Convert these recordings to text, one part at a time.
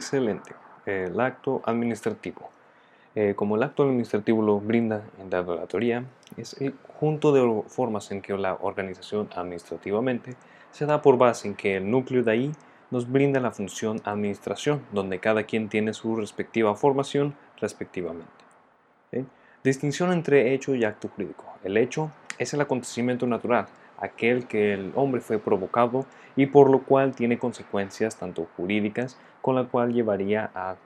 Excelente. El acto administrativo. Eh, como el acto administrativo lo brinda en la teoría, es el conjunto de formas en que la organización administrativamente se da por base en que el núcleo de ahí nos brinda la función administración, donde cada quien tiene su respectiva formación respectivamente. Distinción entre hecho y acto jurídico. El hecho es el acontecimiento natural, aquel que el hombre fue provocado y por lo cual tiene consecuencias tanto jurídicas con la cual llevaría a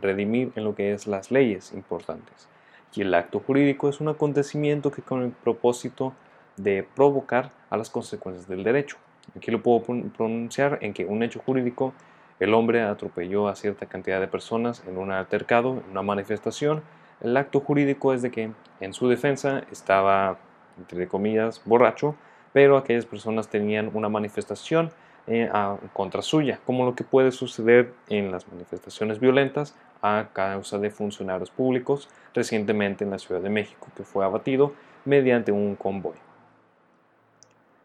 redimir en lo que es las leyes importantes. Y el acto jurídico es un acontecimiento que con el propósito de provocar a las consecuencias del derecho. Aquí lo puedo pronunciar en que un hecho jurídico, el hombre atropelló a cierta cantidad de personas en un altercado, en una manifestación. El acto jurídico es de que en su defensa estaba, entre comillas, borracho, pero aquellas personas tenían una manifestación eh, contra suya, como lo que puede suceder en las manifestaciones violentas a causa de funcionarios públicos recientemente en la Ciudad de México, que fue abatido mediante un convoy.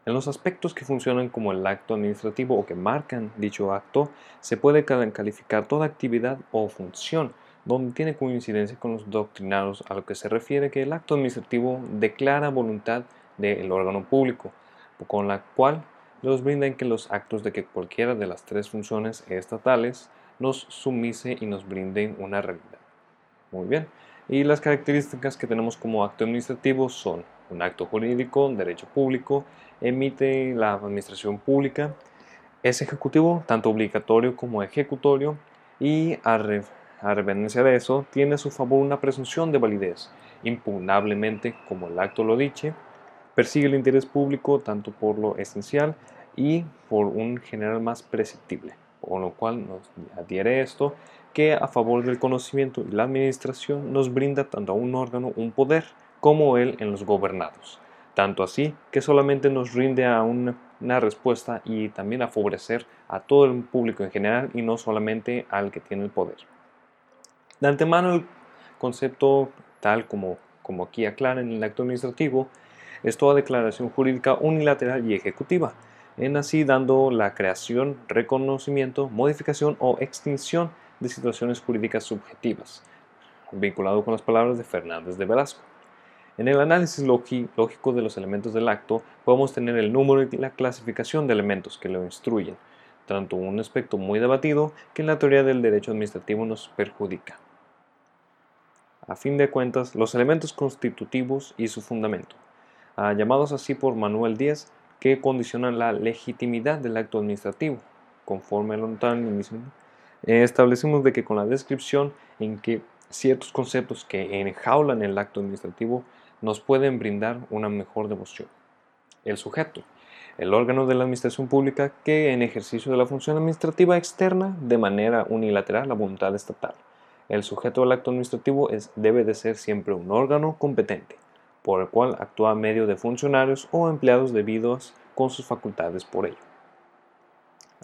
En los aspectos que funcionan como el acto administrativo o que marcan dicho acto, se puede calificar toda actividad o función donde tiene coincidencia con los doctrinados a lo que se refiere que el acto administrativo declara voluntad del órgano público, con la cual nos brindan que los actos de que cualquiera de las tres funciones estatales nos sumise y nos brinden una realidad. Muy bien. Y las características que tenemos como acto administrativo son un acto jurídico, derecho público, emite la administración pública, es ejecutivo, tanto obligatorio como ejecutorio, y a, reverencia de eso, tiene a su favor una presunción de validez, impugnablemente como el acto lo dice, Persigue el interés público tanto por lo esencial y por un general más perceptible, con lo cual nos adhiere esto que a favor del conocimiento y la administración nos brinda tanto a un órgano un poder como él en los gobernados, tanto así que solamente nos rinde a una, respuesta y también a favorecer a todo el público en general y no solamente al que tiene el poder. De antemano el concepto tal como, como aquí aclara en el acto administrativo es toda declaración jurídica unilateral y ejecutiva, en así dando la creación, reconocimiento, modificación o extinción de situaciones jurídicas subjetivas, vinculado con las palabras de Fernández de Velasco. En el análisis lógico de los elementos del acto, podemos tener el número y la clasificación de elementos que lo instruyen, tanto un aspecto muy debatido que en la teoría del derecho administrativo nos perjudica. A fin de cuentas, los elementos constitutivos y su fundamento. Llamados así por Manuel Díaz, que condicionan la legitimidad del acto administrativo. Conforme al mismo, eh, establecimos de que con la descripción en que ciertos conceptos que enjaulan el acto administrativo nos pueden brindar una mejor devoción. El sujeto, el órgano de la administración pública que en ejercicio de la función administrativa externa de manera unilateral la voluntad estatal. El sujeto del acto administrativo es, debe de ser siempre un órgano competente, por el cual actúa a medio de funcionarios o empleados debidos con sus facultades por ello.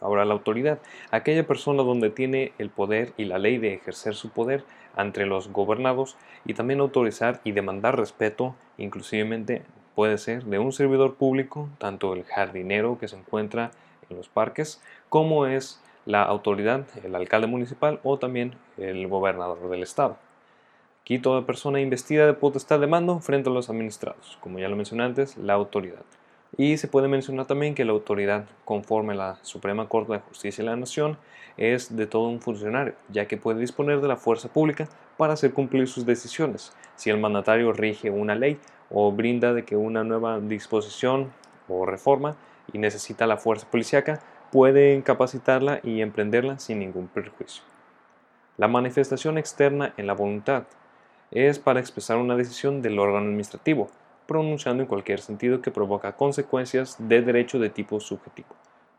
Ahora la autoridad, aquella persona donde tiene el poder y la ley de ejercer su poder entre los gobernados y también autorizar y demandar respeto, inclusivemente puede ser de un servidor público, tanto el jardinero que se encuentra en los parques, como es la autoridad, el alcalde municipal o también el gobernador del estado. Aquí toda persona investida de potestad de mando frente a los administrados, como ya lo mencioné antes, la autoridad. Y se puede mencionar también que la autoridad, conforme la Suprema Corte de Justicia de la Nación, es de todo un funcionario, ya que puede disponer de la fuerza pública para hacer cumplir sus decisiones. Si el mandatario rige una ley o brinda de que una nueva disposición o reforma y necesita la fuerza policíaca, puede incapacitarla y emprenderla sin ningún perjuicio. La manifestación externa en la voluntad es para expresar una decisión del órgano administrativo, pronunciando en cualquier sentido que provoca consecuencias de derecho de tipo subjetivo.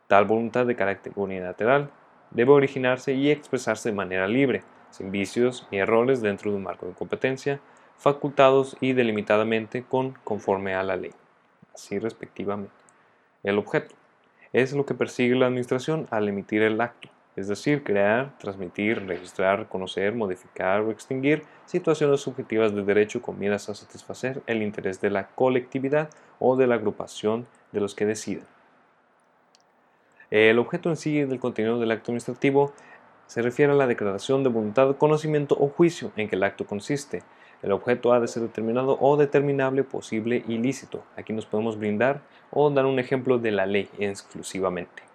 Tal voluntad de carácter unilateral debe originarse y expresarse de manera libre, sin vicios ni errores dentro de un marco de competencia, facultados y delimitadamente con conforme a la ley, así respectivamente. El objeto es lo que persigue la administración al emitir el acto, es decir, crear, transmitir, registrar, conocer, modificar o extinguir situaciones subjetivas de derecho con miras a satisfacer el interés de la colectividad o de la agrupación de los que deciden. El objeto en sí del contenido del acto administrativo se refiere a la declaración de voluntad, conocimiento o juicio en que el acto consiste. El objeto ha de ser determinado o determinable, posible, ilícito. Aquí nos podemos brindar o dar un ejemplo de la ley exclusivamente.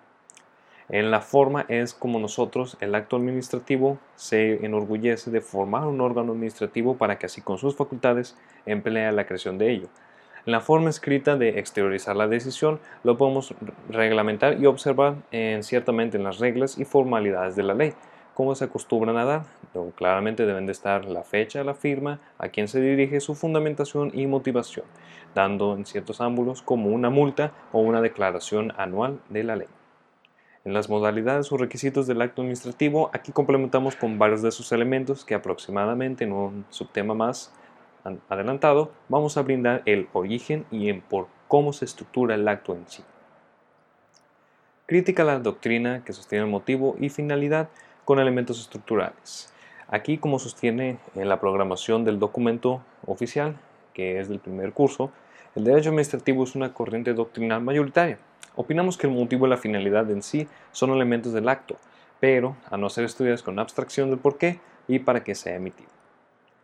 En la forma es como nosotros, el acto administrativo, se enorgullece de formar un órgano administrativo para que así con sus facultades emplea la creación de ello. En la forma escrita de exteriorizar la decisión lo podemos reglamentar y observar en, ciertamente en las reglas y formalidades de la ley, cómo se acostumbran a dar. claramente deben de estar la fecha, la firma, a quién se dirige, su fundamentación y motivación, dando en ciertos ángulos como una multa o una declaración anual de la ley. En las modalidades o requisitos del acto administrativo, aquí complementamos con varios de sus elementos que aproximadamente en un subtema más adelantado vamos a brindar el origen y en por cómo se estructura el acto en sí. Crítica a la doctrina que sostiene el motivo y finalidad con elementos estructurales. Aquí, como sostiene en la programación del documento oficial, que es del primer curso, el derecho administrativo es una corriente doctrinal mayoritaria Opinamos que el motivo y la finalidad en sí son elementos del acto, pero a no ser estudiados con abstracción del por qué y para qué se emitido.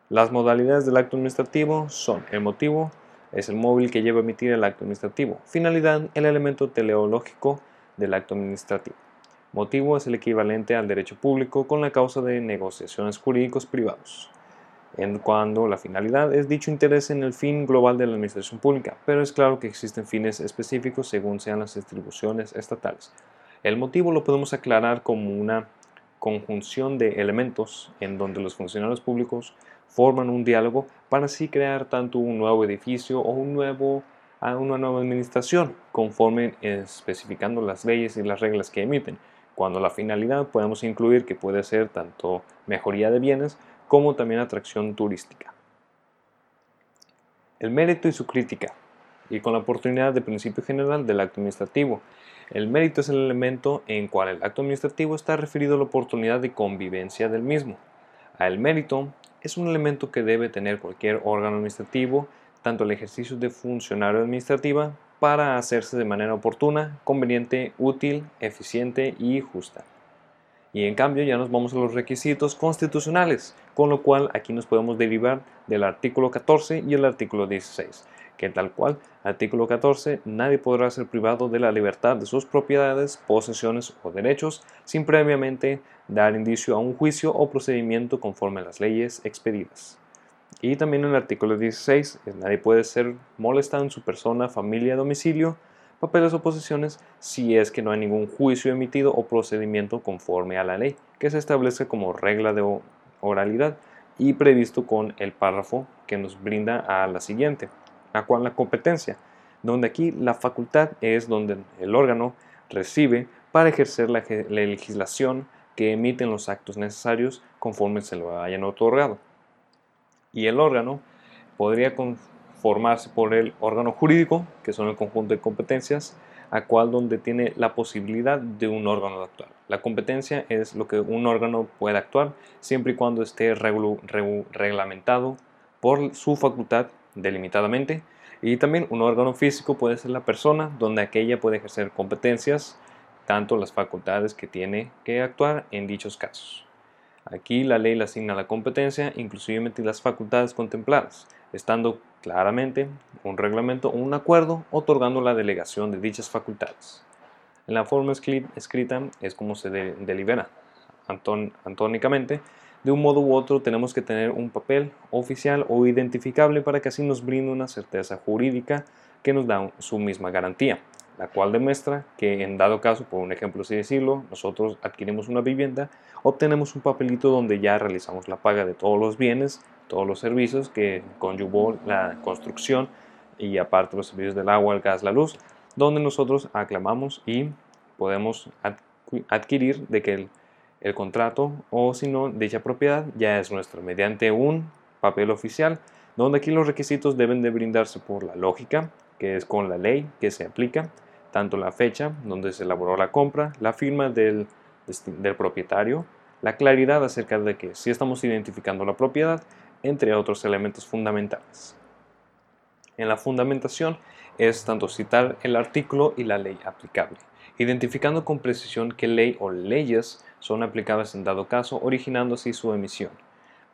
Las modalidades del acto administrativo son el motivo, es el móvil que lleva a emitir el acto administrativo. Finalidad, el elemento teleológico del acto administrativo. Motivo es el equivalente al derecho público con la causa de negociaciones jurídicos privados en cuando la finalidad es dicho interés en el fin global de la administración pública, pero es claro que existen fines específicos según sean las distribuciones estatales. El motivo lo podemos aclarar como una conjunción de elementos en donde los funcionarios públicos forman un diálogo para así crear tanto un nuevo edificio o un nuevo, una nueva administración, conforme especificando las leyes y las reglas que emiten. Cuando la finalidad podemos incluir que puede ser tanto mejoría de bienes como también atracción turística. El mérito y su crítica, y con la oportunidad de principio general del acto administrativo. El mérito es el elemento en cual el acto administrativo está referido a la oportunidad de convivencia del mismo. El mérito es un elemento que debe tener cualquier órgano administrativo, tanto el ejercicio de funcionario administrativa, para hacerse de manera oportuna, conveniente, útil, eficiente y justa. Y en cambio ya nos vamos a los requisitos constitucionales, con lo cual aquí nos podemos derivar del artículo 14 y el artículo 16, que tal cual, artículo 14, nadie podrá ser privado de la libertad de sus propiedades, posesiones o derechos sin previamente dar indicio a un juicio o procedimiento conforme a las leyes expedidas. Y también en el artículo 16, nadie puede ser molestado en su persona, familia, domicilio, papeles o posesiones si es que no hay ningún juicio emitido o procedimiento conforme a la ley, que se establece como regla de oralidad y previsto con el párrafo que nos brinda a la siguiente, a cual la competencia, donde aquí la facultad es donde el órgano recibe para ejercer la, la legislación que emiten los actos necesarios conforme se lo hayan otorgado. Y el órgano podría formarse por el órgano jurídico, que son el conjunto de competencias, a cual donde tiene la posibilidad de un órgano de actuar. La competencia es lo que un órgano puede actuar siempre y cuando esté reglamentado por su facultad delimitadamente. Y también un órgano físico puede ser la persona donde aquella puede ejercer competencias, tanto las facultades que tiene que actuar en dichos casos. Aquí la ley le asigna la competencia, inclusive las facultades contempladas, estando claramente un reglamento o un acuerdo otorgando la delegación de dichas facultades. En la forma escrita es como se delibera antónicamente. De un modo u otro tenemos que tener un papel oficial o identificable para que así nos brinde una certeza jurídica que nos da su misma garantía la cual demuestra que en dado caso, por un ejemplo así decirlo, nosotros adquirimos una vivienda, obtenemos un papelito donde ya realizamos la paga de todos los bienes, todos los servicios que conllevó la construcción y aparte los servicios del agua, el gas, la luz, donde nosotros aclamamos y podemos adquirir de que el, el contrato o si no dicha propiedad ya es nuestra mediante un papel oficial donde aquí los requisitos deben de brindarse por la lógica que es con la ley que se aplica tanto la fecha donde se elaboró la compra, la firma del, del propietario, la claridad acerca de que si estamos identificando la propiedad, entre otros elementos fundamentales. En la fundamentación es tanto citar el artículo y la ley aplicable. identificando con precisión qué ley o leyes son aplicables en dado caso, originando así su emisión,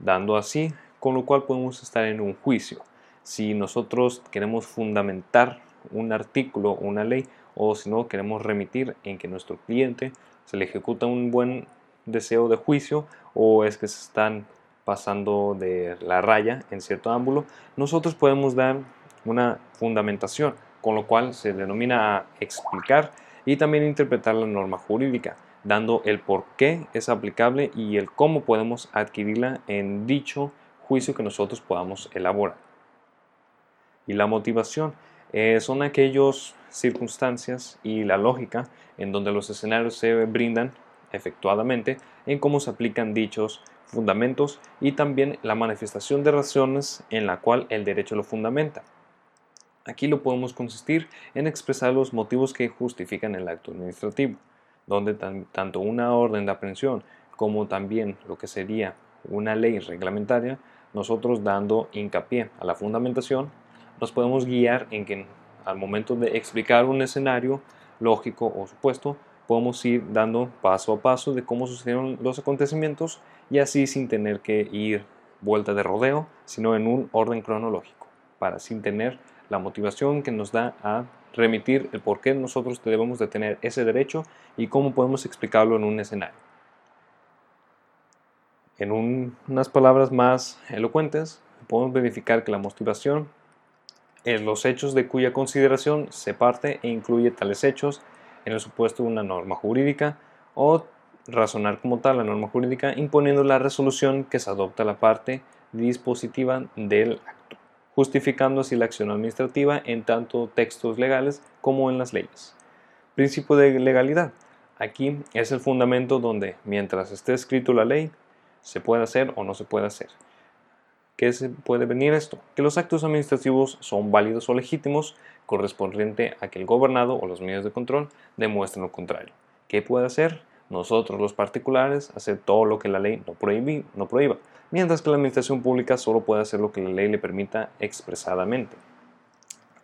dando así, con lo cual podemos estar en un juicio. Si nosotros queremos fundamentar un artículo o una ley, o si no queremos remitir en que nuestro cliente se le ejecuta un buen deseo de juicio o es que se están pasando de la raya en cierto ángulo, nosotros podemos dar una fundamentación, con lo cual se denomina explicar y también interpretar la norma jurídica, dando el por qué es aplicable y el cómo podemos adquirirla en dicho juicio que nosotros podamos elaborar. Y la motivación eh, son aquellas circunstancias y la lógica en donde los escenarios se brindan efectuadamente en cómo se aplican dichos fundamentos y también la manifestación de razones en la cual el derecho lo fundamenta. Aquí lo podemos consistir en expresar los motivos que justifican el acto administrativo, donde tanto una orden de aprehensión como también lo que sería una ley reglamentaria, nosotros dando hincapié a la fundamentación, nos podemos guiar en que al momento de explicar un escenario lógico o supuesto, podemos ir dando paso a paso de cómo sucedieron los acontecimientos y así sin tener que ir vuelta de rodeo, sino en un orden cronológico, para sin tener la motivación que nos da a remitir el por qué nosotros debemos de tener ese derecho y cómo podemos explicarlo en un escenario. En unas palabras más elocuentes, podemos verificar que la motivación es los hechos de cuya consideración se parte e incluye tales hechos en el supuesto de una norma jurídica o razonar como tal la norma jurídica imponiendo la resolución que se adopta la parte dispositiva del acto justificando así la acción administrativa en tanto textos legales como en las leyes. Principio de legalidad. Aquí es el fundamento donde, mientras esté escrito la ley, se puede hacer o no se puede hacer. ¿Qué se puede venir esto? Que los actos administrativos son válidos o legítimos correspondiente a que el gobernado o los medios de control demuestren lo contrario. ¿Qué puede hacer? Nosotros los particulares hacer todo lo que la ley no, no prohíba mientras que la administración pública solo puede hacer lo que la ley le permita expresadamente.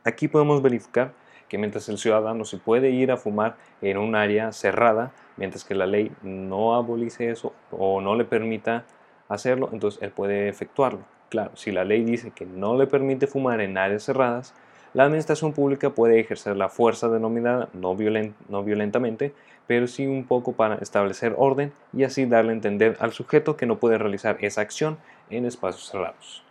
Aquí podemos verificar que mientras el ciudadano se puede ir a fumar en un área cerrada, mientras que la ley no abolice eso o no le permita hacerlo, entonces él puede efectuarlo. Claro, si la ley dice que no le permite fumar en áreas cerradas, la administración pública puede ejercer la fuerza denominada no, no violentamente pero sí un poco para establecer orden y así darle a entender al sujeto que no puede realizar esa acción en espacios cerrados.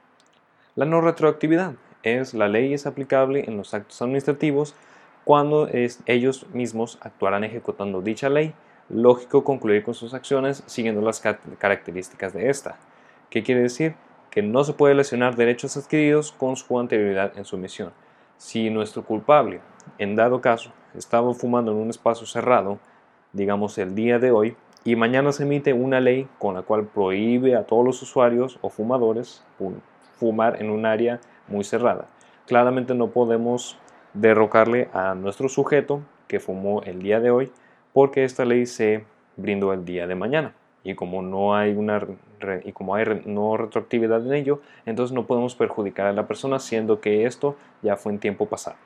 La no retroactividad es la ley es aplicable en los actos administrativos cuando ellos mismos actuarán ejecutando dicha ley, lógico concluir con sus acciones siguiendo las características de esta. ¿Qué quiere decir? Que no se puede lesionar derechos adquiridos con su anterioridad en su misión. Si nuestro culpable, en dado caso, estaba fumando en un espacio cerrado, digamos el día de hoy, y mañana se emite una ley con la cual prohíbe a todos los usuarios o fumadores fumar en un área muy cerrada. Claramente no podemos derrocarle a nuestro sujeto que fumó el día de hoy porque esta ley se brindó el día de mañana y como no hay una y como hay no retroactividad en ello, entonces no podemos perjudicar a la persona siendo que esto ya fue en tiempo pasado.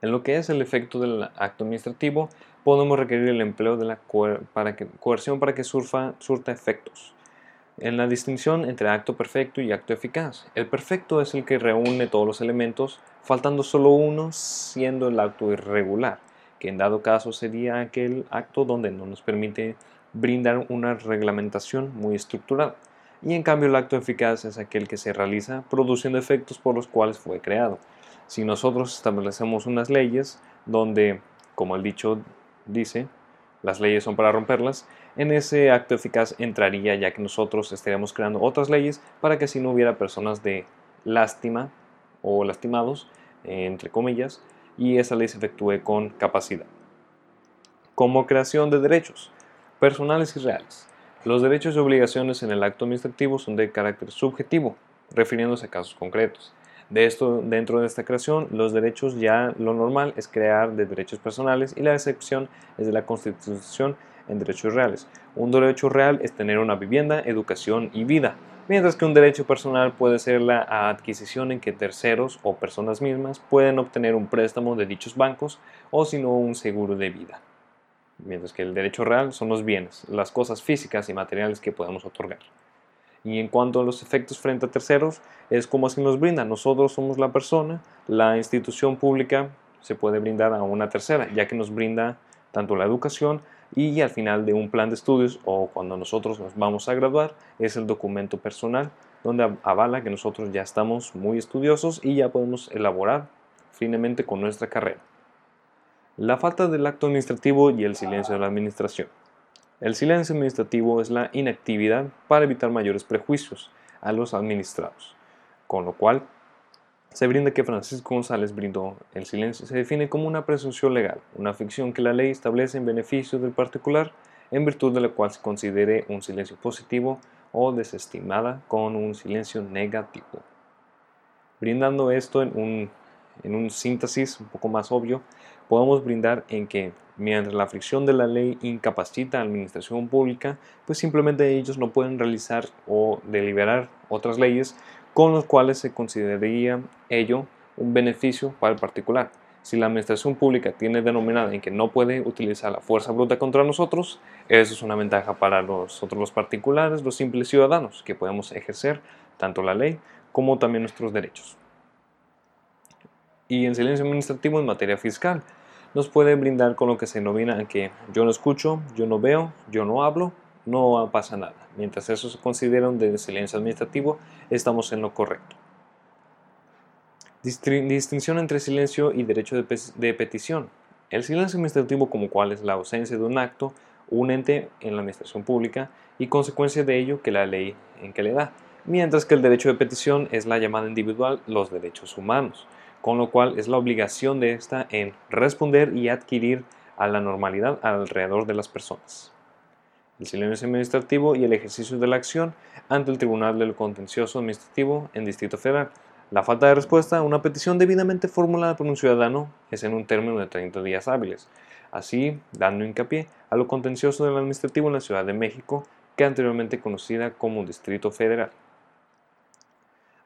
En lo que es el efecto del acto administrativo, podemos requerir el empleo de la para que, coerción para que surfa, surta efectos. En la distinción entre acto perfecto y acto eficaz, el perfecto es el que reúne todos los elementos, faltando solo uno, siendo el acto irregular, que en dado caso sería aquel acto donde no nos permite brindar una reglamentación muy estructurada. Y en cambio el acto eficaz es aquel que se realiza produciendo efectos por los cuales fue creado si nosotros establecemos unas leyes donde, como el dicho dice, las leyes son para romperlas, en ese acto eficaz entraría ya que nosotros estaríamos creando otras leyes para que así no hubiera personas de lástima o lastimados, entre comillas, y esa ley se efectúe con capacidad. Como creación de derechos personales y reales. Los derechos y obligaciones en el acto administrativo son de carácter subjetivo, refiriéndose a casos concretos. De esto, dentro de esta creación, los derechos ya lo normal es crear de derechos personales y la excepción es de la constitución en derechos reales. Un derecho real es tener una vivienda, educación y vida. Mientras que un derecho personal puede ser la adquisición en que terceros o personas mismas pueden obtener un préstamo de dichos bancos o si no un seguro de vida. Mientras que el derecho real son los bienes, las cosas físicas y materiales que podemos otorgar. Y en cuanto a los efectos frente a terceros, es como así nos brinda. Nosotros somos la persona, la institución pública se puede brindar a una tercera, ya que nos brinda tanto la educación y al final de un plan de estudios o cuando nosotros nos vamos a graduar es el documento personal donde avala que nosotros ya estamos muy estudiosos y ya podemos elaborar finemente con nuestra carrera. La falta del acto administrativo y el silencio de la administración. El silencio administrativo es la inactividad para evitar mayores prejuicios a los administrados, con lo cual se brinda que Francisco González brindó el silencio. Se define como una presunción legal, una ficción que la ley establece en beneficio del particular, en virtud de la cual se considere un silencio positivo o desestimada con un silencio negativo. Brindando esto en un, en un síntesis un poco más obvio, podemos brindar en que mientras la fricción de la ley incapacita a la administración pública, pues simplemente ellos no pueden realizar o deliberar otras leyes con los cuales se consideraría ello un beneficio para el particular. Si la administración pública tiene denominada en que no puede utilizar la fuerza bruta contra nosotros, eso es una ventaja para nosotros los particulares, los simples ciudadanos, que podemos ejercer tanto la ley como también nuestros derechos. Y en silencio administrativo en materia fiscal, nos puede brindar con lo que se denomina que yo no escucho, yo no veo, yo no hablo, no pasa nada. Mientras eso se considera un silencio administrativo, estamos en lo correcto. Distinción entre silencio y derecho de, petición. El silencio administrativo como cual es la ausencia de un acto, un ente en la administración pública y consecuencia de ello que la ley en que le da. Mientras que el derecho de petición es la llamada individual los derechos humanos con lo cual es la obligación de esta en responder y adquirir a la normalidad alrededor de las personas. El silencio administrativo y el ejercicio de la acción ante el Tribunal del Contencioso Administrativo en Distrito Federal. La falta de respuesta a una petición debidamente formulada por un ciudadano es en un término de 30 días hábiles, así dando hincapié a lo contencioso del administrativo en la Ciudad de México, que anteriormente conocida como Distrito Federal.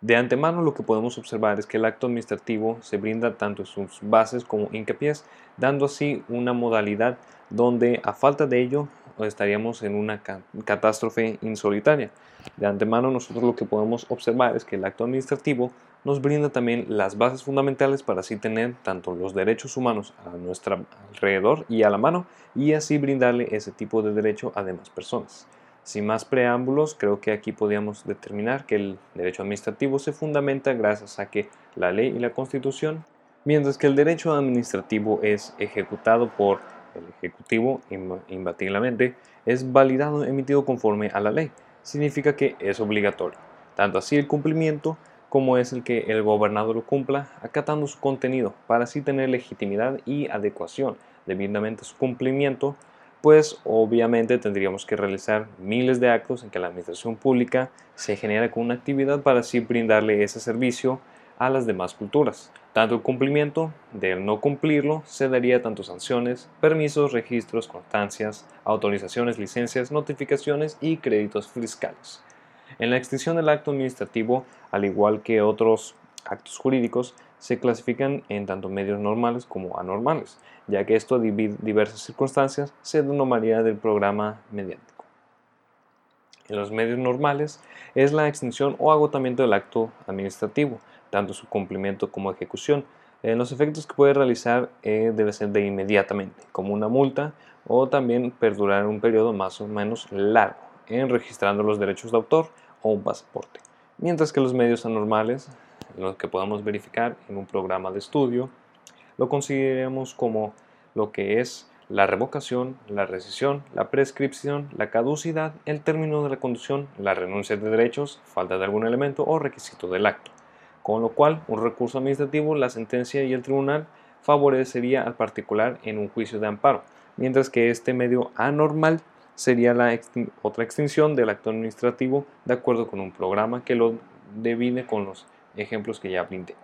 De antemano lo que podemos observar es que el acto administrativo se brinda tanto en sus bases como hincapiés, dando así una modalidad donde a falta de ello estaríamos en una catástrofe insolitaria. De antemano nosotros lo que podemos observar es que el acto administrativo nos brinda también las bases fundamentales para así tener tanto los derechos humanos a nuestro alrededor y a la mano y así brindarle ese tipo de derecho a demás personas. Sin más preámbulos, creo que aquí podríamos determinar que el derecho administrativo se fundamenta gracias a que la ley y la constitución, mientras que el derecho administrativo es ejecutado por el Ejecutivo imbatiblemente, es validado emitido conforme a la ley. Significa que es obligatorio, tanto así el cumplimiento como es el que el gobernador lo cumpla, acatando su contenido, para así tener legitimidad y adecuación debidamente su cumplimiento pues obviamente tendríamos que realizar miles de actos en que la administración pública se genera con una actividad para así brindarle ese servicio a las demás culturas. Tanto el cumplimiento del no cumplirlo se daría tanto sanciones, permisos, registros, constancias, autorizaciones, licencias, notificaciones y créditos fiscales. En la extinción del acto administrativo, al igual que otros actos jurídicos, se clasifican en tanto medios normales como anormales, ya que esto divide diversas circunstancias se denominaría del programa mediático. En los medios normales es la extinción o agotamiento del acto administrativo, tanto su cumplimiento como ejecución. En los efectos que puede realizar eh, debe ser de inmediatamente, como una multa o también perdurar un periodo más o menos largo, en registrando los derechos de autor o un pasaporte. Mientras que los medios anormales lo que podamos verificar en un programa de estudio, lo consideramos como lo que es la revocación, la rescisión, la prescripción, la caducidad, el término de la conducción, la renuncia de derechos, falta de algún elemento o requisito del acto. Con lo cual, un recurso administrativo, la sentencia y el tribunal favorecería al particular en un juicio de amparo, mientras que este medio anormal sería la otra extinción del acto administrativo de acuerdo con un programa que lo divide con los ejemplos que ya brindé.